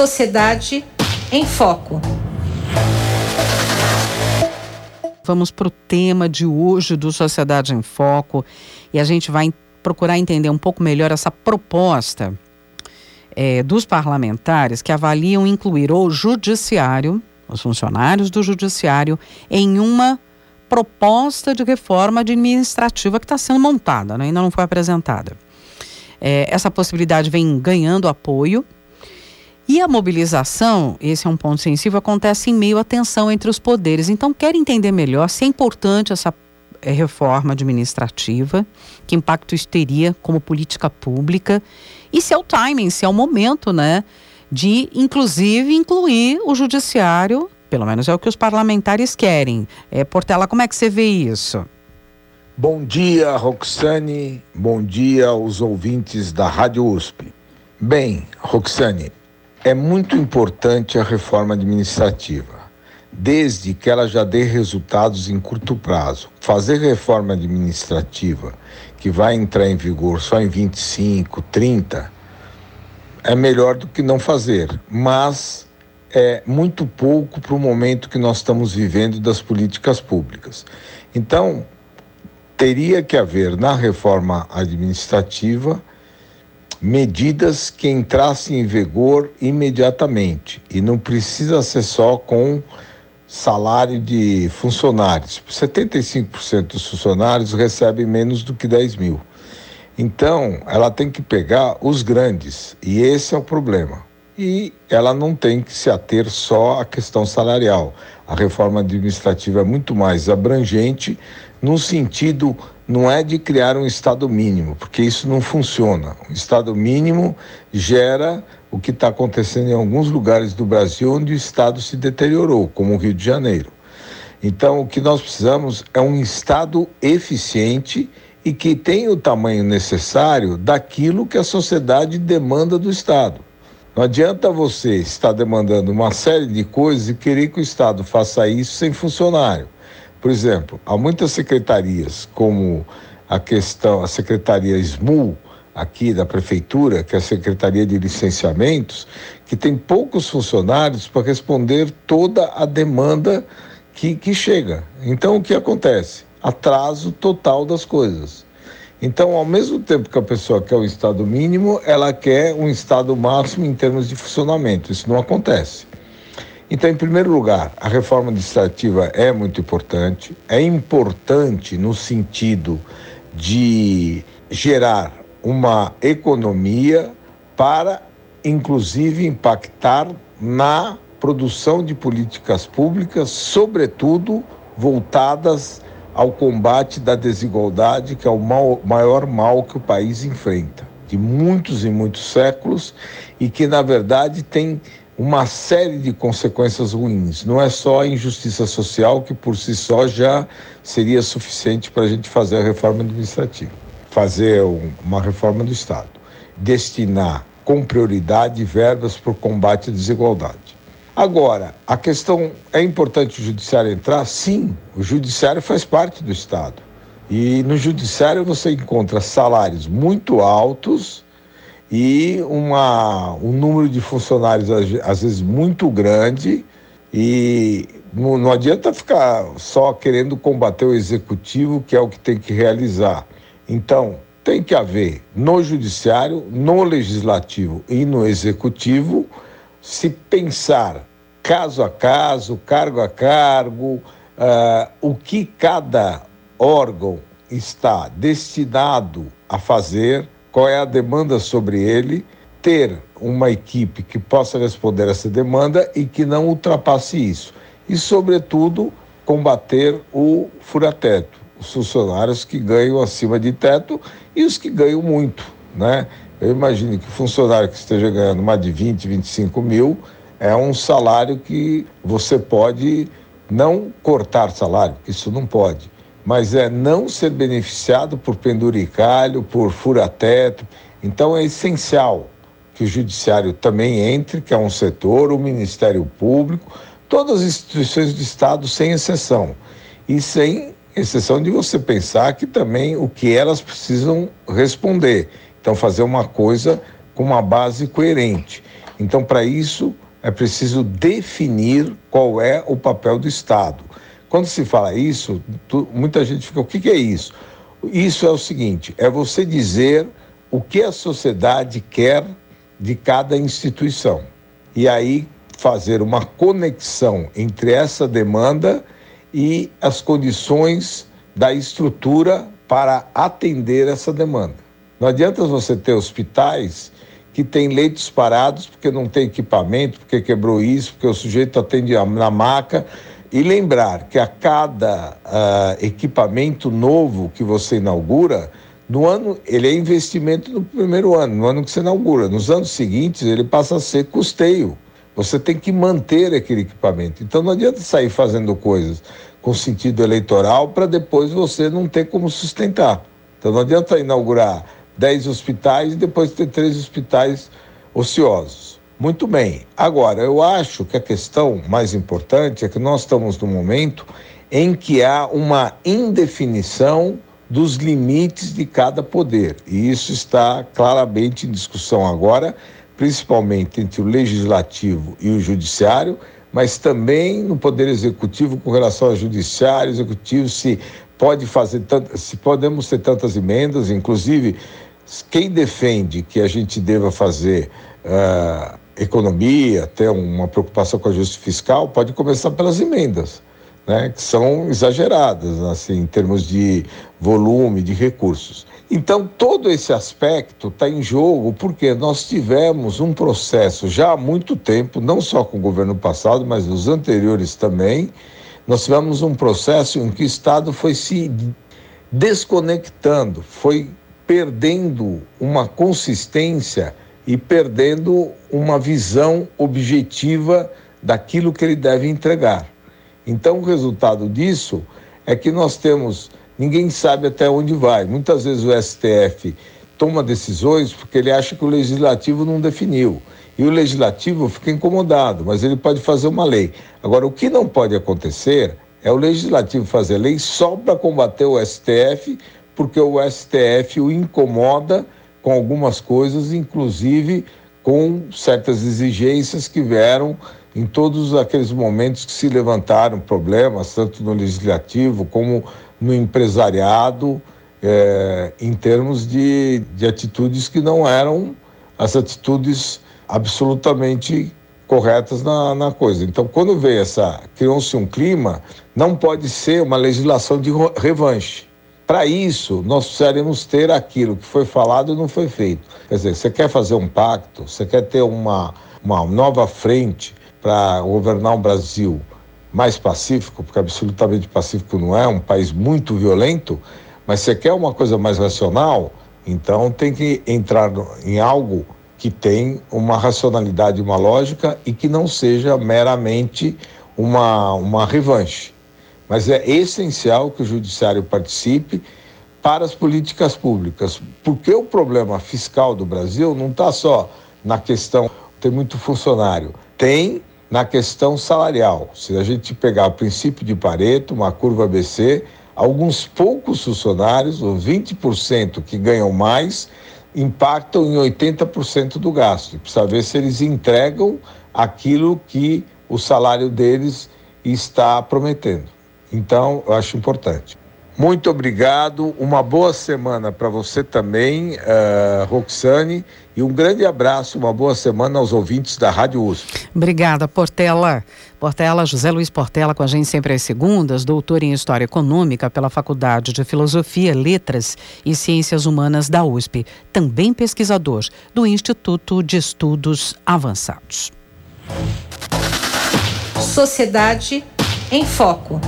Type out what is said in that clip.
Sociedade em Foco. Vamos para o tema de hoje do Sociedade em Foco e a gente vai procurar entender um pouco melhor essa proposta é, dos parlamentares que avaliam incluir o judiciário, os funcionários do judiciário, em uma proposta de reforma administrativa que está sendo montada, né? ainda não foi apresentada. É, essa possibilidade vem ganhando apoio. E a mobilização, esse é um ponto sensível, acontece em meio à tensão entre os poderes. Então, quero entender melhor se é importante essa é, reforma administrativa, que impacto isso teria como política pública, e se é o timing, se é o momento, né, de, inclusive, incluir o judiciário pelo menos é o que os parlamentares querem. É, Portela, como é que você vê isso? Bom dia, Roxane. Bom dia aos ouvintes da Rádio USP. Bem, Roxane, é muito importante a reforma administrativa, desde que ela já dê resultados em curto prazo. Fazer reforma administrativa que vai entrar em vigor só em 25, 30 é melhor do que não fazer, mas é muito pouco para o momento que nós estamos vivendo das políticas públicas. Então, teria que haver na reforma administrativa medidas que entrassem em vigor imediatamente e não precisa ser só com salário de funcionários. 75% dos funcionários recebem menos do que 10 mil. Então, ela tem que pegar os grandes e esse é o problema e ela não tem que se ater só à questão salarial. A reforma administrativa é muito mais abrangente no sentido não é de criar um estado mínimo, porque isso não funciona. O estado mínimo gera o que está acontecendo em alguns lugares do Brasil onde o estado se deteriorou, como o Rio de Janeiro. Então, o que nós precisamos é um estado eficiente e que tenha o tamanho necessário daquilo que a sociedade demanda do estado. Não adianta você estar demandando uma série de coisas e querer que o Estado faça isso sem funcionário. Por exemplo, há muitas secretarias, como a questão, a Secretaria SMU, aqui da Prefeitura, que é a Secretaria de Licenciamentos, que tem poucos funcionários para responder toda a demanda que, que chega. Então, o que acontece? Atraso total das coisas. Então, ao mesmo tempo que a pessoa quer o estado mínimo, ela quer um estado máximo em termos de funcionamento. Isso não acontece. Então, em primeiro lugar, a reforma administrativa é muito importante. É importante no sentido de gerar uma economia para, inclusive, impactar na produção de políticas públicas, sobretudo voltadas ao combate da desigualdade, que é o mal, maior mal que o país enfrenta, de muitos e muitos séculos, e que, na verdade, tem uma série de consequências ruins. Não é só a injustiça social, que por si só já seria suficiente para a gente fazer a reforma administrativa, fazer uma reforma do Estado, destinar com prioridade verbas para o combate à desigualdade. Agora, a questão é importante o judiciário entrar? Sim, o judiciário faz parte do Estado. E no judiciário você encontra salários muito altos e uma, um número de funcionários às vezes muito grande e não, não adianta ficar só querendo combater o executivo, que é o que tem que realizar. Então, tem que haver no judiciário, no legislativo e no executivo se pensar caso a caso, cargo a cargo, uh, o que cada órgão está destinado a fazer, qual é a demanda sobre ele, ter uma equipe que possa responder essa demanda e que não ultrapasse isso. E, sobretudo, combater o furateto, os funcionários que ganham acima de teto e os que ganham muito, né? Eu imagino que funcionário que esteja ganhando mais de 20, 25 mil é um salário que você pode não cortar salário, isso não pode, mas é não ser beneficiado por penduricalho, por fura-teto. Então é essencial que o judiciário também entre, que é um setor, o Ministério Público, todas as instituições do Estado, sem exceção. E sem exceção de você pensar que também o que elas precisam responder. Então, fazer uma coisa com uma base coerente. Então, para isso, é preciso definir qual é o papel do Estado. Quando se fala isso, tu, muita gente fica: o que, que é isso? Isso é o seguinte: é você dizer o que a sociedade quer de cada instituição. E aí fazer uma conexão entre essa demanda e as condições da estrutura para atender essa demanda. Não adianta você ter hospitais que têm leitos parados porque não tem equipamento, porque quebrou isso, porque o sujeito atende na maca. E lembrar que a cada uh, equipamento novo que você inaugura, no ano, ele é investimento no primeiro ano, no ano que você inaugura. Nos anos seguintes, ele passa a ser custeio. Você tem que manter aquele equipamento. Então não adianta sair fazendo coisas com sentido eleitoral para depois você não ter como sustentar. Então não adianta inaugurar 10 hospitais e depois ter três hospitais ociosos. Muito bem. Agora, eu acho que a questão mais importante é que nós estamos no momento em que há uma indefinição dos limites de cada poder. E isso está claramente em discussão agora, principalmente entre o legislativo e o judiciário, mas também no poder executivo com relação ao judiciário, executivo se pode fazer se podemos ter tantas emendas, inclusive quem defende que a gente deva fazer uh, economia, ter uma preocupação com a justiça fiscal, pode começar pelas emendas, né, que são exageradas, assim, em termos de volume, de recursos. Então, todo esse aspecto está em jogo porque nós tivemos um processo já há muito tempo, não só com o governo passado, mas os anteriores também. Nós tivemos um processo em que o Estado foi se desconectando, foi perdendo uma consistência e perdendo uma visão objetiva daquilo que ele deve entregar. Então, o resultado disso é que nós temos ninguém sabe até onde vai. Muitas vezes o STF toma decisões porque ele acha que o legislativo não definiu. E o legislativo fica incomodado, mas ele pode fazer uma lei. Agora, o que não pode acontecer é o legislativo fazer lei só para combater o STF, porque o STF o incomoda com algumas coisas, inclusive com certas exigências que vieram em todos aqueles momentos que se levantaram problemas, tanto no legislativo como no empresariado, é, em termos de, de atitudes que não eram as atitudes absolutamente corretas na, na coisa. Então, quando veio essa, criou-se um clima, não pode ser uma legislação de revanche. Para isso, nós precisaremos ter aquilo que foi falado e não foi feito. Quer dizer, você quer fazer um pacto, você quer ter uma, uma nova frente para governar o Brasil mais pacífico, porque absolutamente pacífico não é, um país muito violento, mas você quer uma coisa mais racional, então tem que entrar em algo que tem uma racionalidade, uma lógica e que não seja meramente uma, uma revanche. Mas é essencial que o judiciário participe para as políticas públicas, porque o problema fiscal do Brasil não está só na questão ter muito funcionário, tem na questão salarial. Se a gente pegar o princípio de Pareto, uma curva ABC, alguns poucos funcionários, ou 20% que ganham mais, impactam em 80% do gasto. Precisa ver se eles entregam aquilo que o salário deles está prometendo. Então, eu acho importante. Muito obrigado, uma boa semana para você também, uh, Roxane, e um grande abraço, uma boa semana aos ouvintes da Rádio USP. Obrigada, Portela. Portela, José Luiz Portela, com a gente sempre às segundas, doutor em História Econômica pela Faculdade de Filosofia, Letras e Ciências Humanas da USP, também pesquisador do Instituto de Estudos Avançados. Sociedade em Foco.